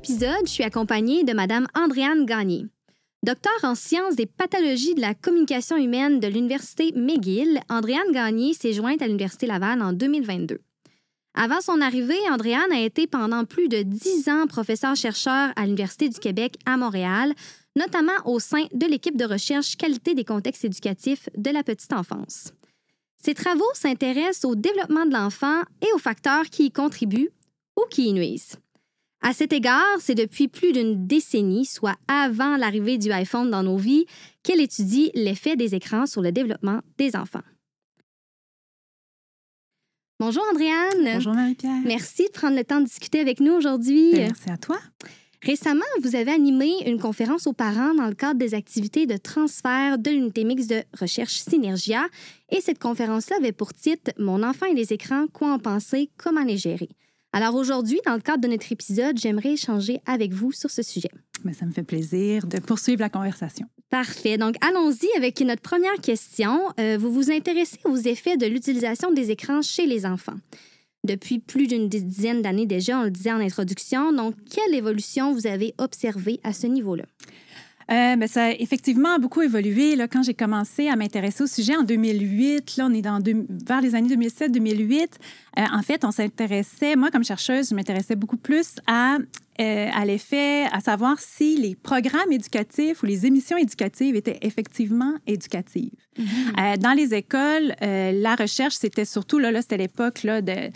épisode, je suis accompagnée de Mme Andréane Gagné. Docteur en sciences des pathologies de la communication humaine de l'Université McGill, Andréane Gagné s'est jointe à l'Université Laval en 2022. Avant son arrivée, Andréane a été pendant plus de dix ans professeur-chercheur à l'Université du Québec à Montréal, notamment au sein de l'équipe de recherche qualité des contextes éducatifs de la petite enfance. Ses travaux s'intéressent au développement de l'enfant et aux facteurs qui y contribuent ou qui y nuisent. À cet égard, c'est depuis plus d'une décennie, soit avant l'arrivée du iPhone dans nos vies, qu'elle étudie l'effet des écrans sur le développement des enfants. Bonjour Andréane. Bonjour Marie-Pierre. Merci de prendre le temps de discuter avec nous aujourd'hui. Ben, merci à toi. Récemment, vous avez animé une conférence aux parents dans le cadre des activités de transfert de l'unité mixte de recherche Synergia. Et cette conférence-là avait pour titre Mon enfant et les écrans, quoi en penser, comment les gérer. Alors aujourd'hui, dans le cadre de notre épisode, j'aimerais échanger avec vous sur ce sujet. Mais ça me fait plaisir de poursuivre la conversation. Parfait. Donc, allons-y avec notre première question. Euh, vous vous intéressez aux effets de l'utilisation des écrans chez les enfants. Depuis plus d'une dizaine d'années déjà, on le disait en introduction. Donc, quelle évolution vous avez observée à ce niveau-là? Euh, ben, ça a effectivement beaucoup évolué. Là, quand j'ai commencé à m'intéresser au sujet en 2008, là, on est dans vers les années 2007-2008, euh, en fait, on s'intéressait, moi comme chercheuse, je m'intéressais beaucoup plus à, euh, à l'effet, à savoir si les programmes éducatifs ou les émissions éducatives étaient effectivement éducatives. Mm-hmm. dans les écoles, la recherche, c'était surtout, là, là c'était l'époque de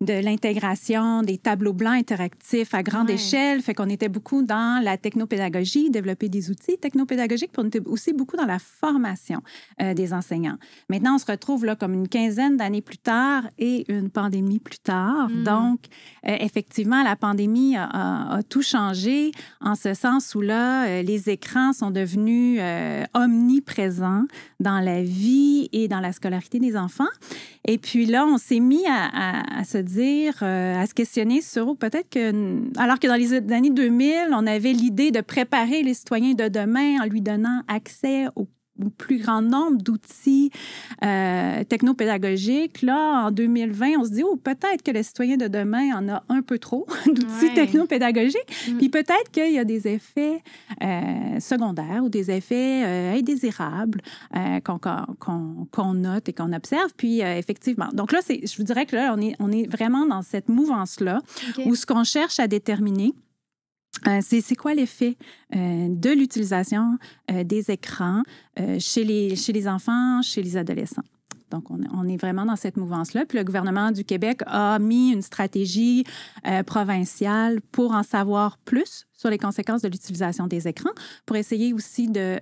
de l'intégration des tableaux blancs interactifs à grande échelle. Fait qu'on était beaucoup dans la technopédagogie, développer des outils technopédagogiques, puis on était aussi beaucoup dans la formation euh, des enseignants. Maintenant, on se retrouve là comme une quinzaine d'années plus tard et une pandémie plus tard. Mm. Donc, euh, effectivement, la pandémie a, tout changé en ce sens où là, euh, les écrans sont devenus omniprésents dans la vie et dans la scolarité des enfants. Et puis là, on s'est mis à, à, se dire, euh, à se questionner sur peut-être que, alors que dans les années 2000, on avait l'idée de préparer les citoyens de demain en lui donnant accès aux plus grand nombre d'outils euh, technopédagogiques. Là, en 2020, on se dit, oh, peut-être que le citoyen de demain en a un peu trop d'outils technopédagogiques. Mm. Puis peut-être qu'il y a des effets euh, secondaires ou des effets euh, indésirables euh, qu'on note et qu'on observe. Puis effectivement, donc là, je vous dirais que là, on est, on est vraiment dans cette mouvance-là où ce qu'on cherche à déterminer, euh, c'est quoi l'effet euh, de l'utilisation euh, des écrans chez, les, chez les enfants, chez les adolescents? Donc, on, est vraiment dans cette mouvance-là. Puis le gouvernement du Québec a mis une stratégie provinciale pour en savoir plus sur les conséquences de l'utilisation des écrans, pour essayer aussi de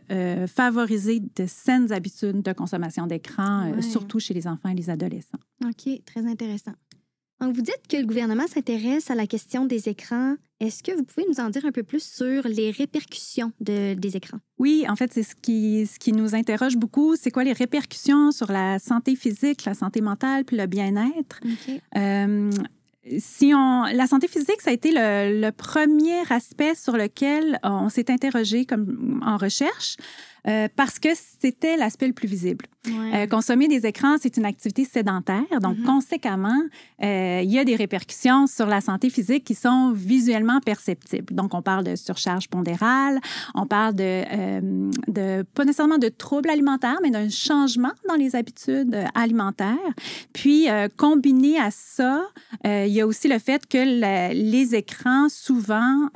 favoriser de saines habitudes de consommation d'écran, surtout chez les enfants et les adolescents. OK, très intéressant. Donc, vous dites que le gouvernement s'intéresse à la question des écrans. Est-ce que vous pouvez nous en dire un peu plus sur les répercussions de, des écrans? Oui, en fait, c'est ce qui, ce qui nous interroge beaucoup. C'est quoi les répercussions sur la santé physique, la santé mentale, puis le bien-être? Euh, si on, la santé physique, ça a été le, le premier aspect sur lequel on s'est interrogé comme en recherche. Euh, parce que c'était l'aspect le plus visible. Euh, consommer des écrans, c'est une activité sédentaire, donc mm-hmm. conséquemment, euh, il y a des répercussions sur la santé physique qui sont visuellement perceptibles. Donc, on parle de surcharge pondérale, on parle de, de pas nécessairement de troubles alimentaires, mais d'un changement dans les habitudes alimentaires. Puis, combiné à ça, il y a aussi le fait que les écrans souvent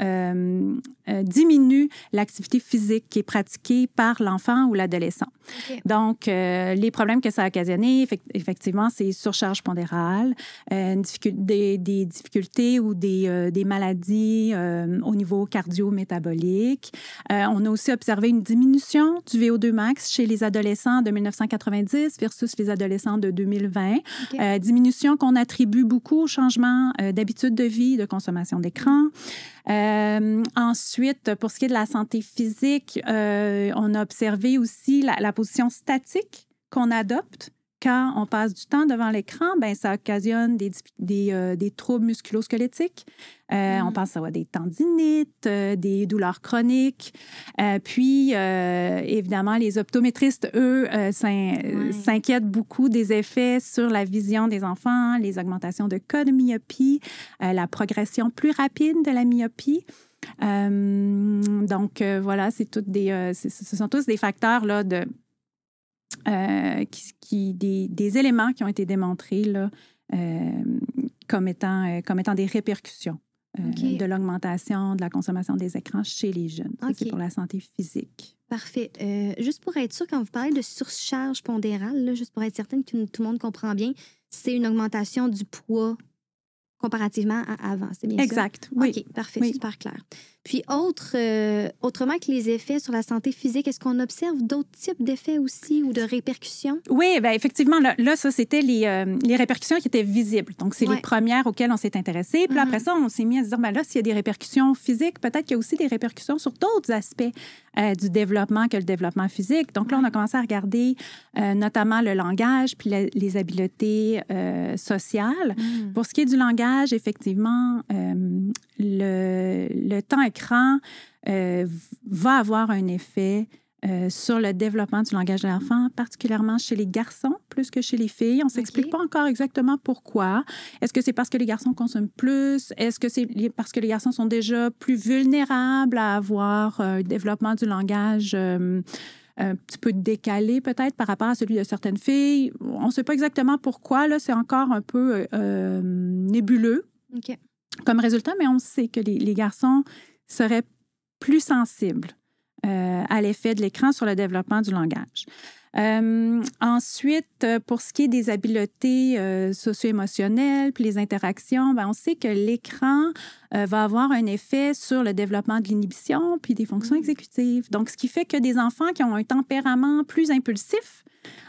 diminuent l'activité physique qui est pratiquée par l'enfant ou l'adolescent. Donc, euh, les problèmes que ça a occasionné, effectivement, c'est surcharge pondérale, euh, des, des, difficultés ou des, euh, des maladies au niveau cardio-métabolique. on a aussi observé une diminution du VO2 max chez les adolescents de 1990 versus les adolescents de 2020. diminution qu'on attribue beaucoup au changement d'habitude de vie, de consommation d'écran. Ensuite, pour ce qui est de la santé physique, on a observé aussi la, position statique qu'on adopte quand on passe du temps devant l'écran, ben ça occasionne des, des, euh, des troubles musculosquelettiques. Euh, On mm. pense à des tendinites, euh, des douleurs chroniques. Puis, évidemment, les optométristes, eux, s'inquiètent beaucoup des effets sur la vision des enfants, les augmentations de cas de myopie, la progression plus rapide de la myopie. Donc, voilà, c'est toutes des, ce sont tous des facteurs là, de, euh, qui, qui- des, des éléments qui ont été démontrés là, euh, comme, étant, euh, comme étant des répercussions de l'augmentation de la consommation des écrans chez les jeunes. Ça, C'est OK. pour la santé physique. Parfait. Euh, juste pour être sûr, quand vous parlez de surcharge pondérale, là, juste pour être certaine que tout, le monde comprend bien, c'est une augmentation du poids comparativement à avant. C'est bien ça? Exact, oui. OK, parfait, Oui. super clair. Puis, autre, euh, autrement que les effets sur la santé physique, est-ce qu'on observe d'autres types d'effets aussi ou de répercussions? Oui, ben effectivement, là, là, ça, c'était les, euh, les répercussions qui étaient visibles. Donc, c'est Ouais. les premières auxquelles on s'est intéressé. Puis là, Mhm. après ça, on s'est mis à se dire, ben là, s'il y a des répercussions physiques, peut-être qu'il y a aussi des répercussions sur d'autres aspects euh, du développement que le développement physique. Donc là, on a commencé à regarder notamment le langage puis la- les habiletés sociales. Mm. Pour ce qui est du langage, effectivement, le, le temps écran euh, va avoir un effet euh, sur le développement du langage de l'enfant, particulièrement chez les garçons plus que chez les filles. On ne s'explique pas encore exactement pourquoi. Est-ce que c'est parce que les garçons consomment plus? Est-ce que c'est parce que les garçons sont déjà plus vulnérables à avoir euh, un développement du langage euh, un petit peu décalé peut-être par rapport à celui de certaines filles? On ne sait pas exactement pourquoi. Là, c'est encore un peu nébuleux comme résultat, mais on sait que les, les garçons seraient plus sensibles euh, à l'effet de l'écran sur le développement du langage. Euh, ensuite, euh, pour ce qui est des habiletés euh, socio-émotionnelles puis les interactions, ben, on sait que l'écran euh, va avoir un effet sur le développement de l'inhibition puis des fonctions Mm. exécutives. Donc, ce qui fait que des enfants qui ont un tempérament plus impulsif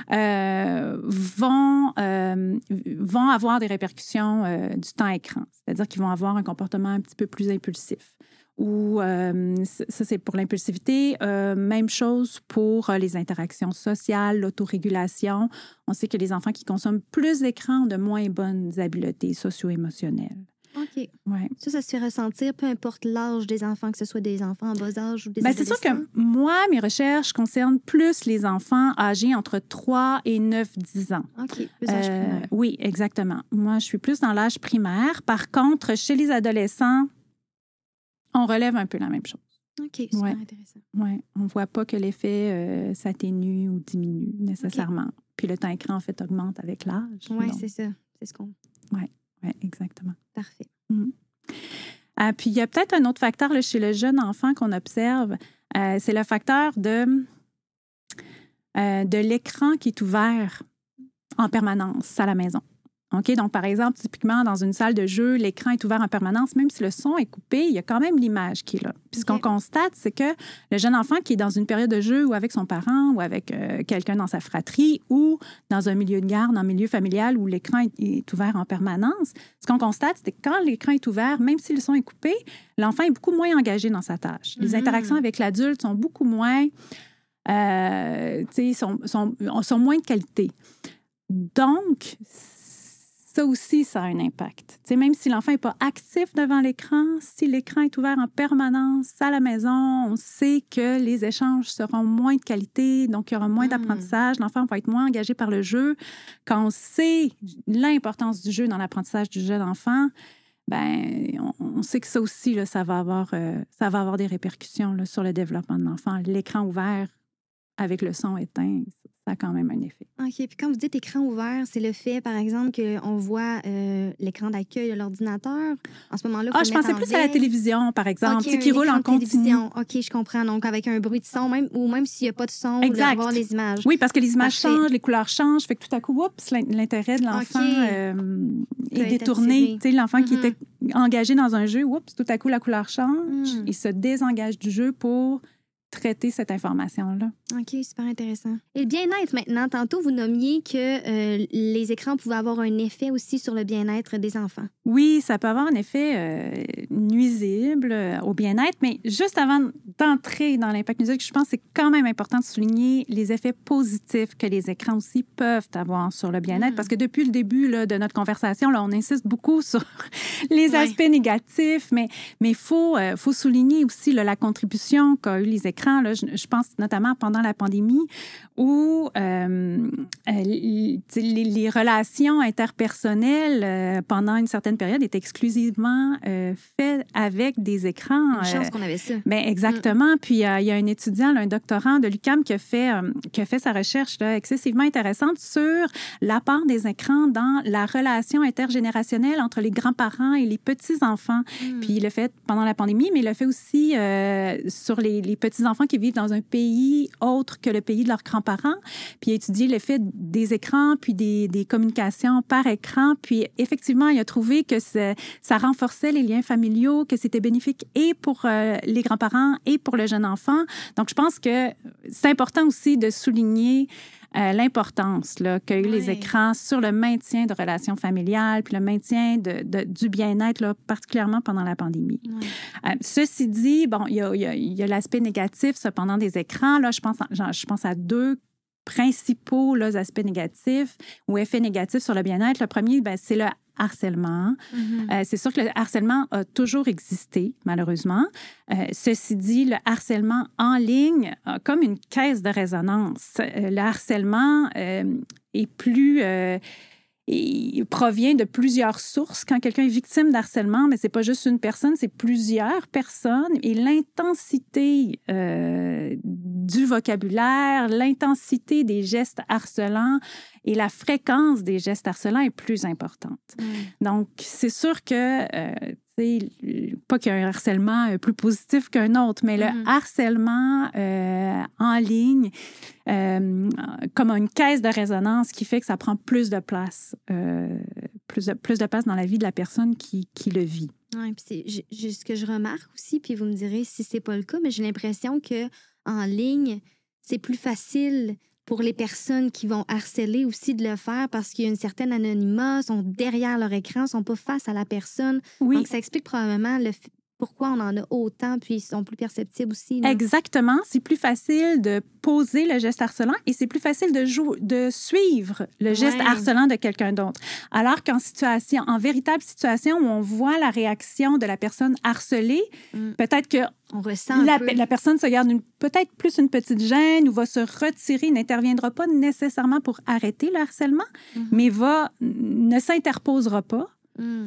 vont, vont avoir des répercussions du temps écran, c'est-à-dire qu'ils vont avoir un comportement un petit peu plus impulsif. Ou euh, ça, c'est pour l'impulsivité. Euh, même chose pour euh, les interactions sociales, l'autorégulation. On sait que les enfants qui consomment plus d'écran ont de moins bonnes habiletés socio-émotionnelles. OK. Ouais. Ça, ça se fait ressentir, peu importe l'âge des enfants, que ce soit des enfants en bas âge ou des Ben, c'est sûr que moi, mes recherches concernent plus les enfants âgés entre 3 et 9-10 ans. OK, plus âge primaire. oui, exactement. Moi, je suis plus dans l'âge primaire. Par contre, chez les adolescents, on relève un peu la même chose. OK, super ouais. intéressant. Ouais, on ne voit pas que l'effet euh, s'atténue ou diminue nécessairement. Puis le temps écran, en fait, augmente avec l'âge. Oui, c'est ça. C'est ce qu'on... ouais, exactement. Parfait. Ah, puis il y a peut-être un autre facteur là, chez le jeune enfant qu'on observe, euh, c'est le facteur de, euh, de l'écran qui est ouvert en permanence à la maison. OK? Donc, par exemple, typiquement, dans une salle de jeu, l'écran est ouvert en permanence, même si le son est coupé, il y a quand même l'image qui est là. Puis ce qu'on constate, c'est que le jeune enfant qui est dans une période de jeu ou avec son parent ou avec euh, quelqu'un dans sa fratrie ou dans un milieu de garde, un milieu familial où l'écran est, est ouvert en permanence, ce qu'on constate, c'est que quand l'écran est ouvert, même si le son est coupé, l'enfant est beaucoup moins engagé dans sa tâche. Les Mhm. interactions avec l'adulte sont beaucoup moins, euh, tu sais, sont, sont, sont moins de qualité. Donc, ça aussi, ça a un impact. Tu sais, même si l'enfant n'est pas actif devant l'écran, si l'écran est ouvert en permanence à la maison, on sait que les échanges seront moins de qualité, donc il y aura moins Mm. d'apprentissage, l'enfant va être moins engagé par le jeu. Quand on sait l'importance du jeu dans l'apprentissage du jeune enfant, ben, on, on sait que ça aussi, là, ça, va avoir, euh, ça va avoir des répercussions là, sur le développement de l'enfant. L'écran ouvert avec le son éteint, ça a quand même un effet. OK. Puis quand vous dites écran ouvert, c'est le fait, par exemple, qu'on voit euh, l'écran d'accueil de l'ordinateur. En ce moment-là, Ah, je pensais en plus à la veille. télévision, par exemple, OK, tu sais, un qui roule en continu. télévision. OK, je comprends. Donc, avec un bruit de son, même, ou même s'il n'y a pas de son, Exact. d'avoir les images. Oui, parce que les images Parfait. changent, les couleurs changent, fait que tout à coup, oups, l'in- l'intérêt de l'enfant euh, est détourné. Tu sais, l'enfant qui Mhm. était engagé dans un jeu, oups, tout à coup, la couleur change, il se désengage du jeu pour traiter cette information-là. OK, super intéressant. Et le bien-être maintenant, tantôt, vous nommiez que euh, les écrans pouvaient avoir un effet aussi sur le bien-être des enfants. Oui, ça peut avoir un effet euh, nuisible euh, au bien-être, mais juste avant d'entrer dans l'impact nuisible, je pense que c'est quand même important de souligner les effets positifs que les écrans aussi peuvent avoir sur le bien-être, Mm. parce que depuis le début là, de notre conversation, là, on insiste beaucoup sur les Ouais. aspects négatifs, mais il faut, euh, faut souligner aussi là, la contribution qu'a eu les écrans. Là, je, je pense notamment pendant la pandémie où euh, les, les, relations interpersonnelles pendant une certaine période étaient exclusivement faites avec des écrans. Une chance qu'on avait ça. Ben, exactement. Puis il y, a un étudiant, un doctorant de l'UCAM qui a fait, qui a fait sa recherche là, excessivement intéressante sur l'apport des écrans dans la relation intergénérationnelle entre les grands-parents et les petits-enfants. Hmm. Puis il l'a fait pendant la pandémie, mais il l'a fait aussi euh, sur les, petits-enfants qui vivent dans un pays autre que le pays de leurs grands-parents. Puis a étudié l'effet des écrans, puis des, communications par écran. Puis effectivement, il a trouvé que ça renforçait les liens familiaux, que c'était bénéfique et pour euh, les grands-parents et pour le jeune enfant. Donc je pense que c'est important aussi de souligner euh, l'importance qu'a eu les écrans sur le maintien de relations familiales, puis le maintien de, du bien-être, particulièrement pendant la pandémie. Euh, ceci dit, bon, il y a, l'aspect négatif, cependant, des écrans. Là, je pense, je pense à deux principaux aspects négatifs ou effets négatifs sur le bien-être. Le premier, ben, c'est le harcèlement. Mm-hmm. Euh, c'est sûr que le harcèlement a toujours existé, malheureusement. Euh, ceci dit, le harcèlement en ligne a comme une caisse de résonance. Euh, le harcèlement est plus il provient de plusieurs sources. Quand quelqu'un est victime d'harcèlement, mais c'est pas juste une personne, c'est plusieurs personnes. Et l'intensité euh, du vocabulaire, l'intensité des gestes harcelants et la fréquence des gestes harcelants est plus importante. Mm. Donc, c'est sûr que euh, pas qu'il y a un harcèlement euh, plus positif qu'un autre, mais le mm-hmm. harcèlement euh, en ligne, euh, comme une caisse de résonance qui fait que ça prend plus de place, plus, de, plus de place dans la vie de la personne qui, qui le vit. Oui, puis c'est ce que je remarque aussi, puis vous me direz si c'est pas le cas, mais j'ai l'impression que en ligne, c'est plus facile pour les personnes qui vont harceler aussi de le faire parce qu'il y a une certaine anonymat, sont derrière leur écran, sont pas face à la personne. Oui. Donc, ça explique probablement le, pourquoi on en a autant, puis ils sont plus perceptibles aussi. Exactement. C'est plus facile de poser le geste harcelant et c'est plus facile de, de suivre le geste harcelant de quelqu'un d'autre. Alors qu'en situation, en véritable situation où on voit la réaction de la personne harcelée, mm. peut-être que on ressent la, la, personne se garde peut-être plus une petite gêne ou va se retirer, n'interviendra pas nécessairement pour arrêter le harcèlement, mm-hmm. mais va ne s'interposera pas. Mm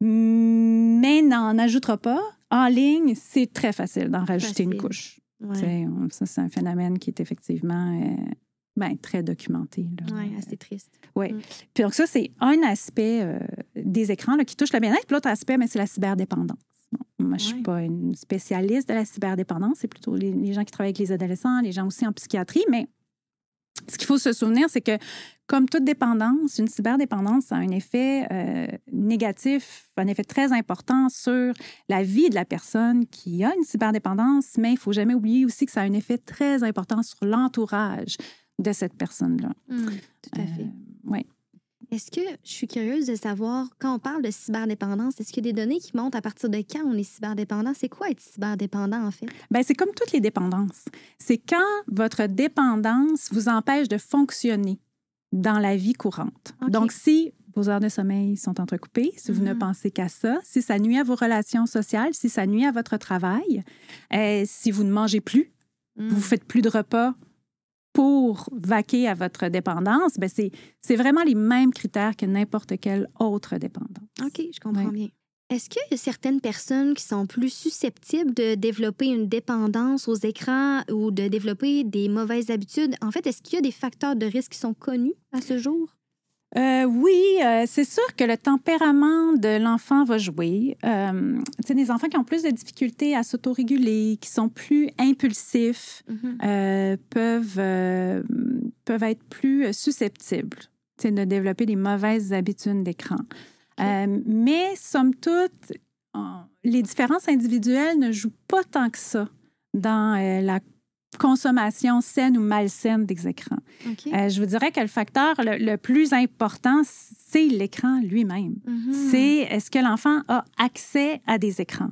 mais n'en ajoutera pas. En ligne, c'est très facile d'en rajouter une couche. Ça, c'est un phénomène qui est effectivement euh, ben, très documenté. Oui, assez triste. Oui. Mm. Puis donc, ça, c'est un aspect euh, des écrans qui touche le bien-être. L'autre aspect, ben, c'est la cyberdépendance. moi, je ne suis pas une spécialiste de la cyberdépendance. C'est plutôt les, les, gens qui travaillent avec les adolescents, les gens aussi en psychiatrie. Mais ce qu'il faut se souvenir, c'est que comme toute dépendance, une cyberdépendance a un effet euh, négatif, un effet très important sur la vie de la personne qui a une cyberdépendance, mais il ne faut jamais oublier aussi que ça a un effet très important sur l'entourage de cette personne-là. Mmh, tout à fait. Euh, oui. Est-ce que je suis curieuse de savoir, quand on parle de cyberdépendance, est-ce qu'il y a des données qui montrent à partir de quand on est cyberdépendant? C'est quoi être cyberdépendant, en fait? Bien, c'est comme toutes les dépendances. C'est quand votre dépendance vous empêche de fonctionner dans la vie courante. Donc, si vos heures de sommeil sont entrecoupées, si vous ne mm-hmm. pensez qu'à ça, si ça nuit à vos relations sociales, si ça nuit à votre travail, euh, si vous ne mangez plus, vous ne mm. faites plus de repas pour vaquer à votre dépendance, ben c'est vraiment les mêmes critères que n'importe quelle autre dépendance. OK, je comprends bien. Est-ce qu'il y a certaines personnes qui sont plus susceptibles de développer une dépendance aux écrans ou de développer des mauvaises habitudes? En fait, est-ce qu'il y a des facteurs de risque qui sont connus à ce jour? Euh, oui, euh, c'est sûr que le tempérament de l'enfant va jouer. Euh, des enfants qui ont plus de difficultés à s'autoréguler, qui sont plus impulsifs, mm-hmm. euh, peuvent, peuvent être plus susceptibles de développer des mauvaises habitudes d'écran. Mais, somme toute, les différences individuelles ne jouent pas tant que ça dans la consommation saine ou malsaine des écrans. Euh, je vous dirais que le facteur le, plus important, c'est l'écran lui-même. Mm-hmm. C'est est-ce que l'enfant a accès à des écrans?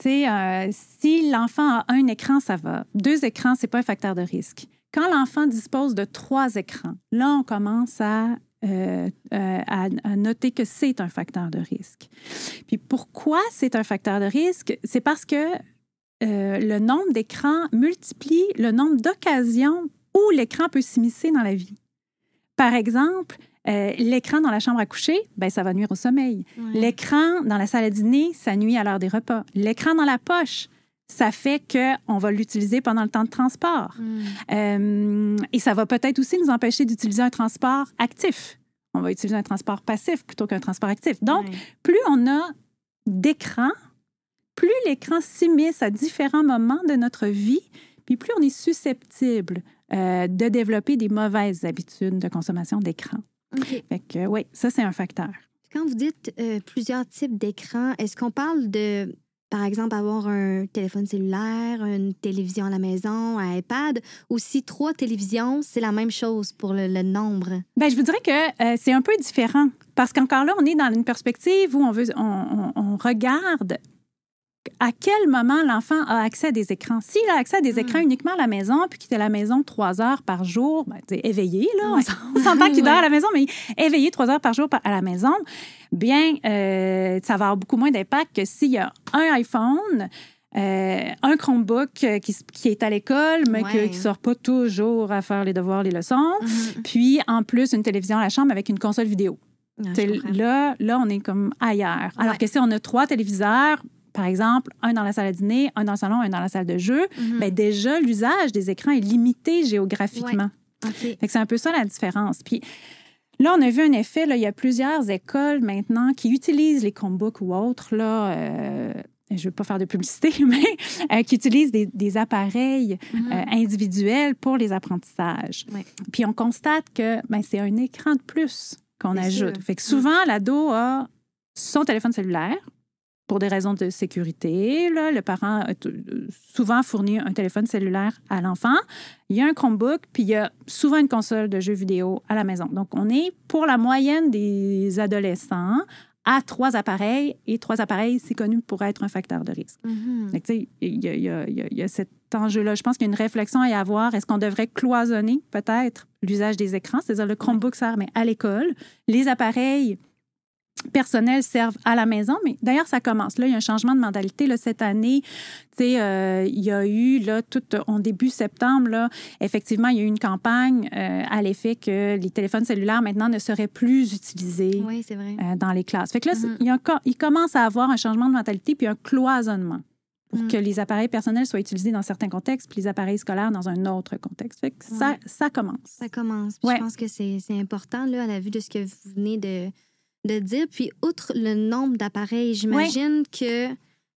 si l'enfant a un écran, ça va. Deux écrans, c'est pas un facteur de risque. Quand l'enfant dispose de trois écrans, là, on commence à euh, euh, à, noter que c'est un facteur de risque. Puis pourquoi c'est un facteur de risque? C'est parce que euh, le nombre d'écrans multiplie le nombre d'occasions où l'écran peut s'immiscer dans la vie. Par exemple, euh, l'écran dans la chambre à coucher, ben, ça va nuire au sommeil. L'écran dans la salle à dîner, ça nuit à l'heure des repas. L'écran dans la poche, ça fait qu'on va l'utiliser pendant le temps de transport. Mm. Euh, et ça va peut-être aussi nous empêcher d'utiliser un transport actif. On va utiliser un transport passif plutôt qu'un transport actif. Donc, Ouais. plus on a d'écran, plus l'écran s'immisce à différents moments de notre vie, puis plus on est susceptible euh, de développer des mauvaises habitudes de consommation d'écran. OK. Fait que, oui, ça, c'est un facteur. Quand vous dites euh, plusieurs types d'écrans, est-ce qu'on parle de, par exemple, avoir un téléphone cellulaire, une télévision à la maison, un iPad, ou si trois télévisions, c'est la même chose pour le, le nombre? Bien, je vous dirais que euh, c'est un peu différent parce qu'encore là, on est dans une perspective où on, veut, on, on- on regarde à quel moment l'enfant a accès à des écrans? S'il a accès à des Mm. écrans uniquement à la maison, puis qu'il est à la maison trois heures par jour, ben, éveillé, là, on Ouais. on s'entend qu'il dort à la maison, mais éveillé trois heures par jour à la maison, bien, euh, ça va avoir beaucoup moins d'impact que s'il y a un iPhone, euh, un Chromebook euh, qui, est à l'école, mais que- qui ne sort pas toujours à faire les devoirs, les leçons. Mhm. Puis, en plus, une télévision à la chambre avec une console vidéo. Ouais, là, là, on est comme ailleurs. Alors que si on a trois téléviseurs, par exemple, un dans la salle à dîner, un dans le salon, un dans la salle de jeu, Mhm. bien, déjà, l'usage des écrans est limité géographiquement. Que c'est un peu ça la différence. Puis là, on a vu un effet, là, il y a plusieurs écoles maintenant qui utilisent les Chromebooks ou autres, là, euh, je ne veux pas faire de publicité, mais euh, qui utilisent des, des appareils Mhm. euh, individuels pour les apprentissages. Ouais. Puis on constate que ben, c'est un écran de plus qu'on ajoute. sûr. Fait que souvent, l'ado a son téléphone cellulaire pour des raisons de sécurité. Là, le parent a t- souvent fournit un téléphone cellulaire à l'enfant. Il y a un Chromebook, puis il y a souvent une console de jeux vidéo à la maison. Donc, on est pour la moyenne des adolescents à trois appareils, et trois appareils, c'est connu pour être un facteur de risque. Il y, y y a- il y a cet enjeu-là. Je pense qu'il y a une réflexion à y avoir. Est-ce qu'on devrait cloisonner peut-être l'usage des écrans? C'est-à-dire le Chromebook sert, mais à l'école. Les appareils personnels servent à la maison, mais d'ailleurs, ça commence. Là, il y a un changement de mentalité. Là, cette année, tu sais, euh, il y a eu, là, tout en début septembre, là, effectivement, il y a eu une campagne euh, à l'effet que les téléphones cellulaires, maintenant, ne seraient plus utilisés Oui, c'est vrai. euh, dans les classes. Fait que là, Mhm. il, y a un co- il commence à avoir un changement de mentalité puis un cloisonnement pour Mhm. que les appareils personnels soient utilisés dans certains contextes puis les appareils scolaires dans un autre contexte. Fait que ça, Ouais. ça commence. Ça commence. Ouais. Je pense que c'est c'est important, là, à la vue de ce que vous venez de, de dire. Puis, outre le nombre d'appareils, j'imagine que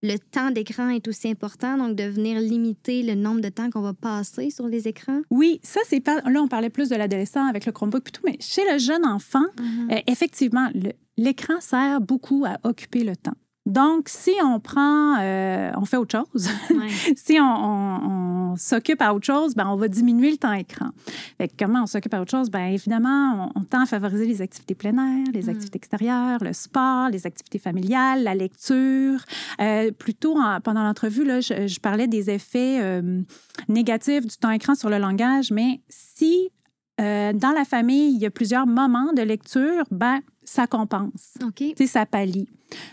le temps d'écran est aussi important, donc de venir limiter le nombre de temps qu'on va passer sur les écrans. Oui, ça, c'est pas. Là, on parlait plus de l'adolescent avec le Chromebook et tout, mais chez le jeune enfant, Mhm. euh, effectivement, l'écran sert beaucoup à occuper le temps. Donc, si on prend, euh, on fait autre chose, Ouais. si on, on- on s'occupe à autre chose, ben, on va diminuer le temps écran. Fait que comment on s'occupe à autre chose? Bien, évidemment, on, on tend à favoriser les activités plein air, les Mm. activités extérieures, le sport, les activités familiales, la lecture. Euh, plutôt, en- pendant l'entrevue, là, je, je parlais des effets euh, négatifs du temps écran sur le langage, mais si euh, dans la famille, il y a plusieurs moments de lecture, ben, ça compense. OK. Tu sais, ça pallie.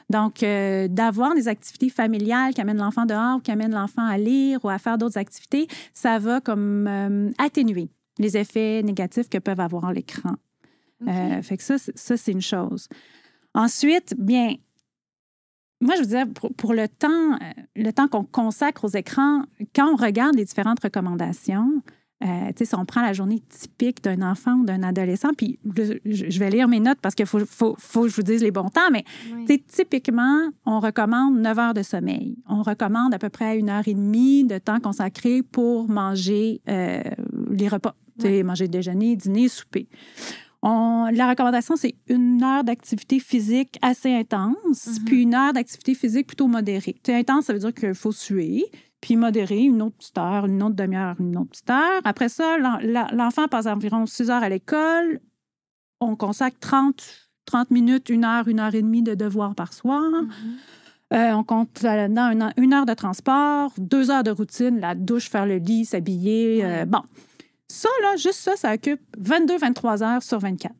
Donc, euh, d'avoir des activités familiales qui amènent l'enfant dehors ou qui amènent l'enfant à lire ou à faire d'autres activités, ça va comme euh, atténuer les effets négatifs que peuvent avoir l'écran. Fait que ça, c'est- ça, c'est une chose. Ensuite, bien, moi, je veux dire, pour, pour le temps, le temps qu'on consacre aux écrans, quand on regarde les différentes recommandations, euh, si on prend la journée typique d'un enfant ou d'un adolescent, puis le- je vais lire mes notes parce qu'il faut, faut, faut que je vous dise les bons temps, mais typiquement, on recommande 9 heures de sommeil. On recommande à peu près une heure et demie de temps consacré pour manger euh, les repas. Sais, manger déjeuner, dîner, souper. On- la recommandation, c'est une heure d'activité physique assez intense, Mhm. puis une heure d'activité physique plutôt modérée. Intense, ça veut dire qu'il faut suer, puis modéré, une autre petite heure, une autre demi-heure, une autre petite heure. Après ça, l'enfant passe environ 6 heures à l'école. On consacre 30, 30 minutes, une heure, une heure et demie de devoirs par soir. Mhm. Euh, on compte là-dedans une, heure de transport, deux heures de routine, la douche, faire le lit, s'habiller. euh, bon. Ça, là, juste ça, ça occupe 22-23 heures sur 24.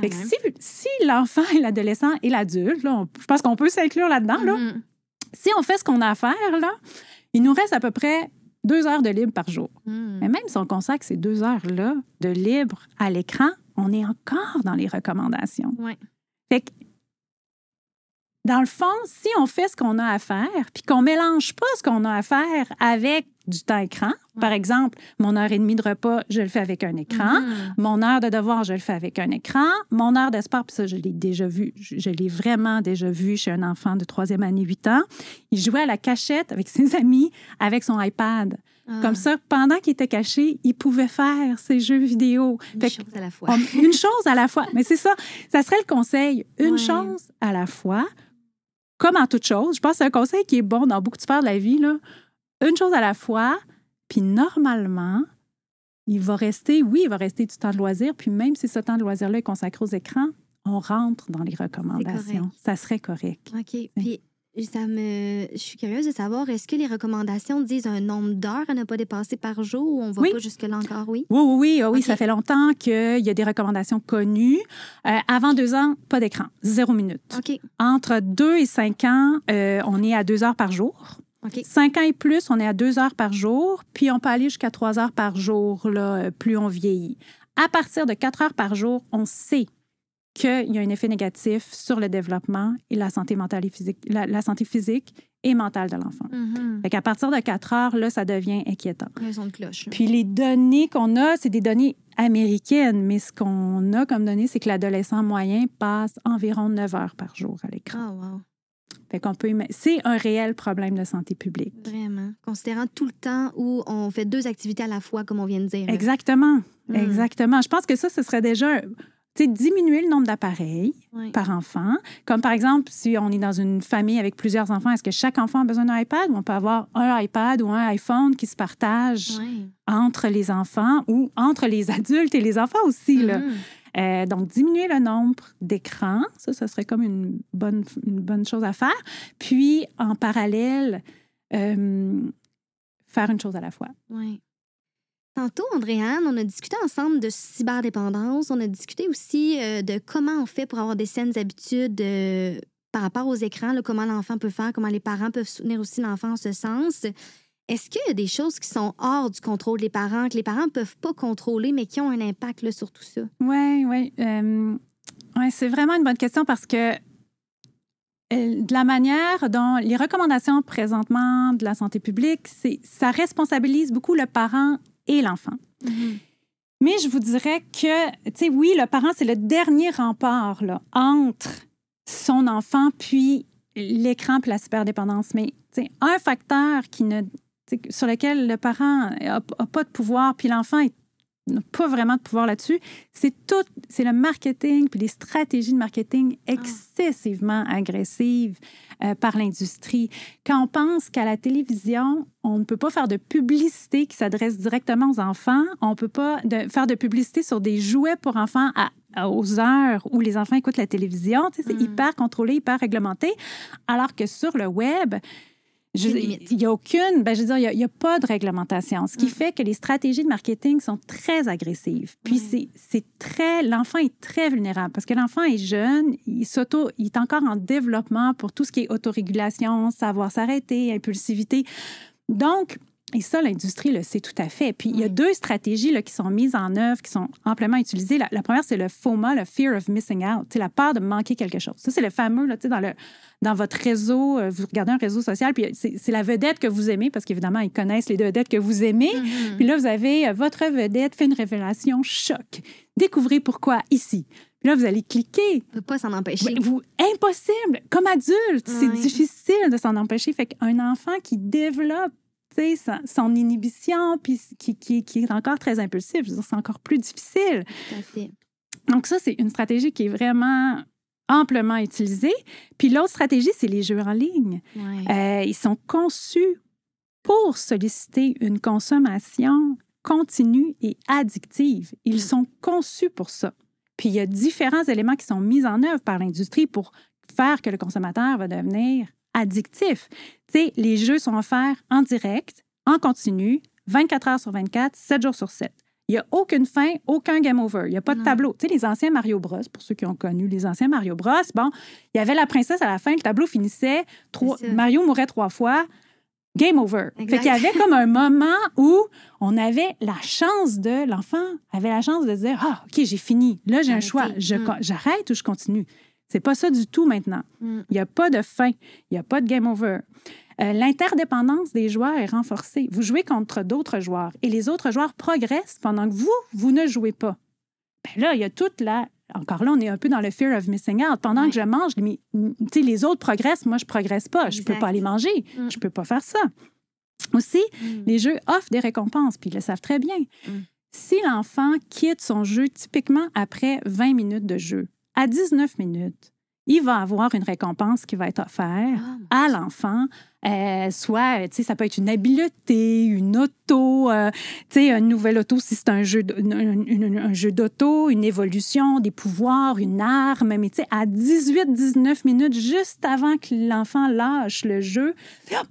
Fait que Quand si, si l'enfant et l'adolescent et l'adulte, je pense qu'on peut s'inclure là-dedans, là, Mhm. si on fait ce qu'on a à faire, là, il nous reste à peu près deux heures de libre par jour. Hmm. Mais même si on consacre ces deux heures-là de libre à l'écran, on est encore dans les recommandations. Ouais. Fait que, dans le fond, si on fait ce qu'on a à faire, puis qu'on mélange pas ce qu'on a à faire avec du temps écran, par exemple, mon heure et demie de repas, je le fais avec un écran. Mhm. Mon heure de devoir, je le fais avec un écran. Mon heure de sport, puis ça, je l'ai déjà vu. Je, je l'ai vraiment déjà vu chez un enfant de troisième année, 8 ans. Il jouait à la cachette avec ses amis avec son iPad. Ah, Comme ça, pendant qu'il était caché, il pouvait faire ses jeux vidéo. Une Fait que chose à la fois. on- une chose à la fois. Mais c'est ça, ça serait le conseil. Une Ouais. chose à la fois, comme en toute chose. Je pense que c'est un conseil qui est bon dans beaucoup de sphères de la vie. Là. Une chose à la fois, puis normalement, il va rester, oui, il va rester du temps de loisir, puis même si ce temps de loisir-là est consacré aux écrans, on rentre dans les recommandations. Ça serait correct. OK. Puis, ça me... je suis curieuse de savoir, est-ce que les recommandations disent un nombre d'heures à ne pas dépasser par jour ou on va Oui. pas jusque-là encore, oui? Oui, oui, oui, ah oui, ça fait longtemps qu'il y a des recommandations connues. Euh, avant deux ans, pas d'écran, zéro minute. OK. Entre 2 et 5 ans, euh, on est à deux heures par jour. OK. 5 ans et plus, on est à deux heures par jour. Puis on peut aller jusqu'à trois heures par jour, là, euh, plus on vieillit. À partir de quatre heures par jour, on sait qu'il y a un effet négatif sur le développement et la santé mentale et physique, la, la santé physique et mentale de l'enfant. Mhm. Fait qu'à partir de quatre heures, là, ça devient inquiétant. Raison de cloche. là. Puis les données qu'on a, c'est des données américaines, mais ce qu'on a comme données, c'est que l'adolescent moyen passe environ 9 heures par jour à l'écran. Ah, wow. Fait qu'on peut ima- c'est un réel problème de santé publique. Vraiment. Considérant tout le temps où on fait deux activités à la fois, comme on vient de dire. là. Exactement. Mm. Exactement. Je pense que ça, ce serait déjà diminuer le nombre d'appareils par enfant. Comme par exemple, si on est dans une famille avec plusieurs enfants, est-ce que chaque enfant a besoin d'un iPad ou on peut avoir un iPad ou un iPhone qui se partagent Ouais. entre les enfants ou entre les adultes et les enfants aussi? Là? Mhm. Euh, donc, diminuer le nombre d'écrans, ça, ce serait comme une bonne, une bonne chose à faire. Puis, en parallèle, euh, faire une chose à la fois. Ouais. Tantôt, Andréane, on a discuté ensemble de cyberdépendance. On a discuté aussi euh, de comment on fait pour avoir des saines habitudes euh, par rapport aux écrans, comment l'enfant peut faire, comment les parents peuvent soutenir aussi l'enfant en ce sens. Est-ce qu'il y a des choses qui sont hors du contrôle des parents, que les parents ne peuvent pas contrôler, mais qui ont un impact sur tout ça? Oui, oui. Ouais, c'est vraiment une bonne question parce que euh, de la manière dont les recommandations présentement de la santé publique, ça responsabilise beaucoup le parent et l'enfant. Mais je vous dirais que, tu sais, oui, le parent, c'est le dernier rempart là, entre son enfant puis l'écran puis la superdépendance. Mais, tu sais, un facteur qui ne, sur lequel le parent n'a pas de pouvoir puis l'enfant est- n'a pas vraiment de pouvoir là-dessus, c'est tout, c'est le marketing puis les stratégies de marketing excessivement agressives euh, par l'industrie. Quand on pense qu'à la télévision, on ne peut pas faire de publicité qui s'adresse directement aux enfants, on ne peut pas de- faire de publicité sur des jouets pour enfants à, aux heures où les enfants écoutent la télévision. Tu sais, c'est Mm. hyper contrôlé, hyper réglementé. Alors que sur le web. Il n'y a aucune, ben, je veux dire, il a- n'y a, pas de réglementation. Ce qui Mm. fait que les stratégies de marketing sont très agressives. Puis c'est- c'est très, l'enfant est très vulnérable parce que l'enfant est jeune, il s'auto, il est encore en développement pour tout ce qui est autorégulation, savoir s'arrêter, impulsivité. Donc, et ça, l'industrie le sait tout à fait. Puis, il y a deux stratégies là, qui sont mises en œuvre, qui sont amplement utilisées. La, la première, c'est le FOMA, le Fear of Missing Out, c'est la peur de manquer quelque chose. Ça, c'est le fameux, là, dans, le, dans votre réseau, euh, vous regardez un réseau social, puis c'est c'est la vedette que vous aimez, parce qu'évidemment, ils connaissent les vedettes que vous aimez. Mhm. Puis là, vous avez euh, votre vedette fait une révélation choc. Découvrez pourquoi ici. Puis là, vous allez cliquer. On ne peut pas s'en empêcher. Vous, impossible. Comme adulte, c'est difficile de s'en empêcher. Fait qu'un enfant qui développe son, son inhibition, puis qui, qui, qui est encore très impulsif, c'est encore plus difficile. Tout à fait. Donc ça, c'est une stratégie qui est vraiment amplement utilisée. Puis l'autre stratégie, c'est les jeux en ligne. Ouais. Euh, ils sont conçus pour solliciter une consommation continue et addictive. Ils sont conçus pour ça. Puis il y a différents éléments qui sont mis en œuvre par l'industrie pour faire que le consommateur va devenir addictif. Tu sais, les jeux sont offerts en direct, en continu, 24 heures sur 24, 7 jours sur 7. Il n'y a aucune fin, aucun game over. Il n'y a pas de Non. tableau. Tu sais, les anciens Mario Bros, pour ceux qui ont connu les anciens Mario Bros, bon, il y avait la princesse à la fin, le tableau finissait, trois. Mario mourait trois fois, game over. Fait Exact. qu'il y avait comme un moment où on avait la chance de, l'enfant avait la chance de dire, ah, OK, j'ai fini. Là, j'ai un choix. Je Mm. J'arrête ou je continue? C'est pas ça du tout maintenant. Mm. Il n'y a pas de fin. Il n'y a pas de game over. Euh, L'interdépendance des joueurs est renforcée. Vous jouez contre d'autres joueurs et les autres joueurs progressent pendant que vous, vous ne jouez pas. Ben là, il y a toute la. Encore là, on est un peu dans le fear of missing out. Pendant que je mange, mais, les autres progressent, moi, je progresse pas. Je peux Exact. pas aller manger. Mm. Je peux pas faire ça. Aussi, Mm. les jeux offrent des récompenses, puis ils le savent très bien. Si l'enfant quitte son jeu typiquement après 20 minutes de jeu, à 19 minutes, il va avoir une récompense qui va être offerte Ah, à l'enfant, euh, soit, tu sais, ça peut être une habileté, une auto, euh, tu sais, une nouvelle auto si c'est un jeu, un, une- un jeu d'auto, une évolution, des pouvoirs, une arme, mais tu sais, à 18-19 minutes, juste avant que l'enfant lâche le jeu,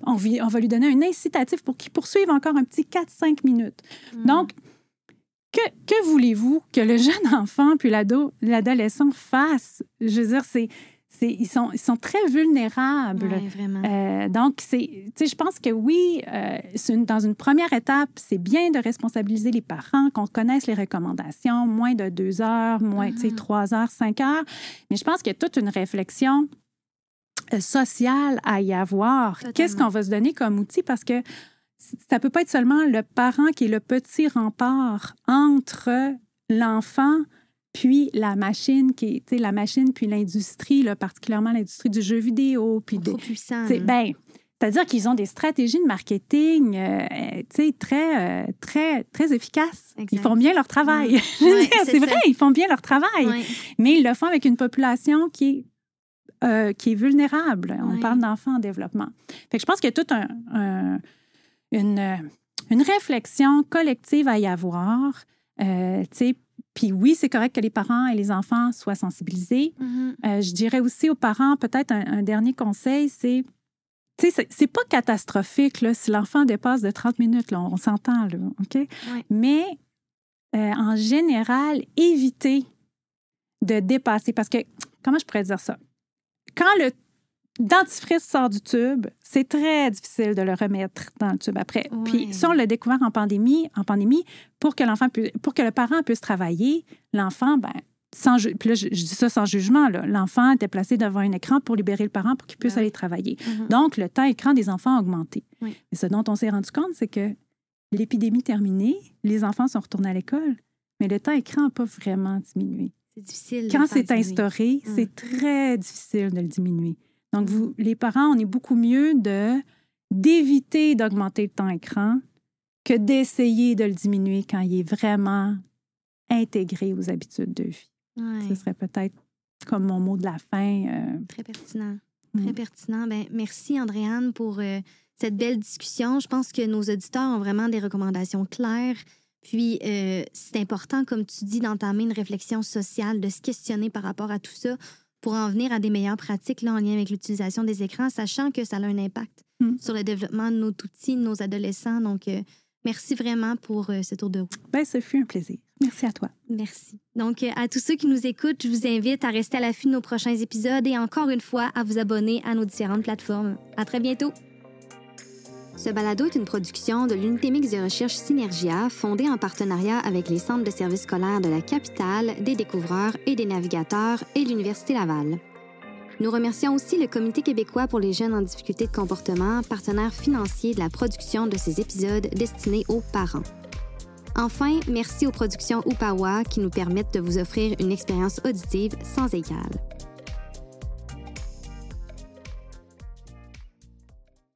on, va lui donner un incitatif pour qu'il poursuive encore un petit 4-5 minutes. mm. Donc, que, que voulez-vous que le jeune enfant puis l'ado, l'adolescent fasse? Je veux dire, c'est, ils, sont, ils sont très vulnérables. Ouais, vraiment. Euh, donc, c'est, tu sais, je pense que oui, euh, une- dans une première étape, c'est bien de responsabiliser les parents, qu'on connaisse les recommandations, moins de deux heures, moins, tu sais, Mhm. trois heures, cinq heures. Mais je pense qu'il y a toute une réflexion euh, sociale à y avoir. Qu'est-ce qu'on va se donner comme outil? Parce que ça peut pas être seulement le parent qui est le petit rempart entre l'enfant puis la machine qui est, la machine puis l'industrie, particulièrement l'industrie du jeu vidéo, puis Trop puissant. ben, c'est-à-dire qu'ils ont des stratégies de marketing euh, très, euh, très, très efficaces. Ils font bien leur travail. C'est vrai, ils font bien leur travail. Mais ils le font avec une population qui est, euh, qui est vulnérable. On parle d'enfants en développement. Fait que je pense qu'il y a toute un, un- une, euh, une réflexion collective à y avoir. Euh, puis oui, c'est correct que les parents et les enfants soient sensibilisés. Mhm. Euh, je dirais aussi aux parents, peut-être un, un dernier conseil, c'est, tu sais, c'est- c'est pas catastrophique là, si l'enfant dépasse de 30 minutes, là, on s'entend, là, OK? Mais euh, en général, éviter de dépasser, parce que, comment je pourrais dire ça? Quand le dentifrice sort du tube, c'est très difficile de le remettre dans le tube après. Puis si on l'a découvert en pandémie, en pandémie, pour que l'enfant pour que le parent puisse travailler, l'enfant, ben sans puis là, je, je dis ça sans jugement, l'enfant était placé devant un écran pour libérer le parent pour qu'il puisse oui. aller travailler. Mhm. Donc, le temps écran des enfants a augmenté. Oui. Mais ce dont on s'est rendu compte, c'est que l'épidémie terminée, les enfants sont retournés à l'école, mais le temps écran n'a pas vraiment diminué. C'est difficile. de Quand le c'est instauré, Mm. c'est très difficile de le diminuer. Donc, vous, les parents, on est beaucoup mieux de d'éviter d'augmenter le temps écran que d'essayer de le diminuer quand il est vraiment intégré aux habitudes de vie. Ouais. Ce serait peut-être comme mon mot de la fin. euh, Très pertinent. Mm. Très pertinent. Ben, merci, Andréane, pour euh, cette belle discussion. Je pense que nos auditeurs ont vraiment des recommandations claires. Puis, euh, c'est important, comme tu dis, d'entamer une réflexion sociale, de se questionner par rapport à tout ça pour en venir à des meilleures pratiques là, en lien avec l'utilisation des écrans, sachant que ça a un impact Mm. sur le développement de nos tout-petits, de nos adolescents. Donc, euh, merci vraiment pour euh, ce tour de roue. ben, ce fut un plaisir. Merci à toi. Merci. Donc, euh, à tous ceux qui nous écoutent, je vous invite à rester à l'affût de nos prochains épisodes et encore une fois à vous abonner à nos différentes plateformes. À très bientôt. Ce balado est une production de l'unité mixte de recherche Synergia, fondée en partenariat avec les centres de services scolaires de la capitale, des découvreurs et des navigateurs et l'Université Laval. Nous remercions aussi le Comité québécois pour les jeunes en difficulté de comportement, partenaire financier de la production de ces épisodes destinés aux parents. Enfin, merci aux productions Upawa qui nous permettent de vous offrir une expérience auditive sans égale.